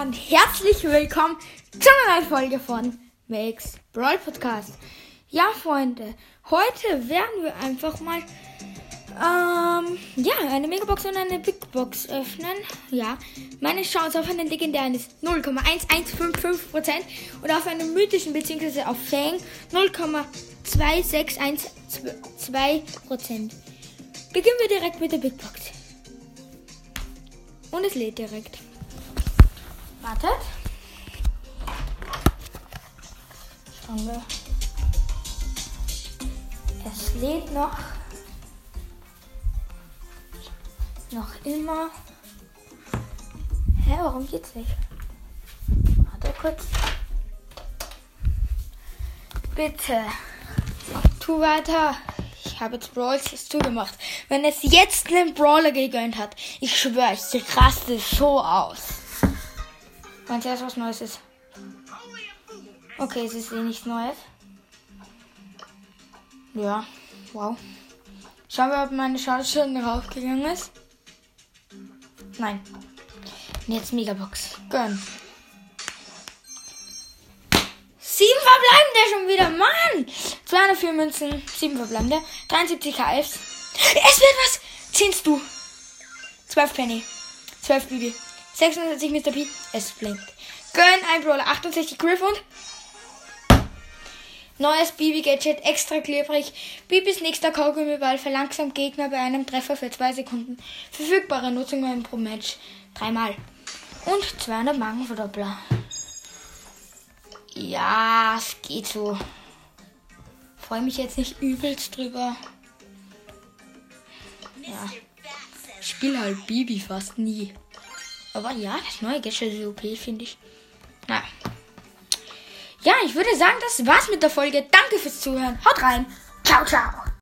und herzlich willkommen zu einer neuen Folge von Makes Brawl Podcast. Ja, Freunde, heute werden wir einfach mal ähm, ja, eine Megabox und eine Big Box öffnen. Ja, meine Chance auf einen legendären ist 0,1155% und auf einen mythischen bzw. auf Fang 0,2612%. Beginnen wir direkt mit der Big Box. Und es lädt direkt. Wartet. Schauen wir. Es lädt noch. Noch immer. Hä, warum geht's nicht? Warte kurz. Bitte. Tu weiter. Ich habe jetzt Brawls zugemacht. Wenn es jetzt einen Brawler gegönnt hat, ich schwöre, ich raste so aus. Ganz erst was Neues ist. Okay, es ist eh nichts Neues. Ja, wow. Schauen wir, ob meine Chance schon raufgegangen ist. Nein. Und jetzt Megabox. Gönn. Sieben verbleibende schon wieder. Mann! 204 Münzen. Sieben verbleibende. 73 KFs. Es wird was! Zehnst du. 12 Penny. 12 Bibi. 66 Mr. P. Es blinkt. Gönn ein Brawler. 68 Griff und Neues Bibi-Gadget, extra klebrig. Bibis nächster Kaugummiball verlangsamt Gegner bei einem Treffer für 2 Sekunden. Verfügbare Nutzungen pro Match. Dreimal. Und 200 Magenverdoppler. Ja, es geht so. Freue mich jetzt nicht übelst drüber. Ja. Ich spiele halt Bibi fast nie. Aber ja, das neue Gadget ist OP, finde ich. Naja. Ja, ich würde sagen, das war's mit der Folge. Danke fürs Zuhören. Haut rein. Ciao, ciao.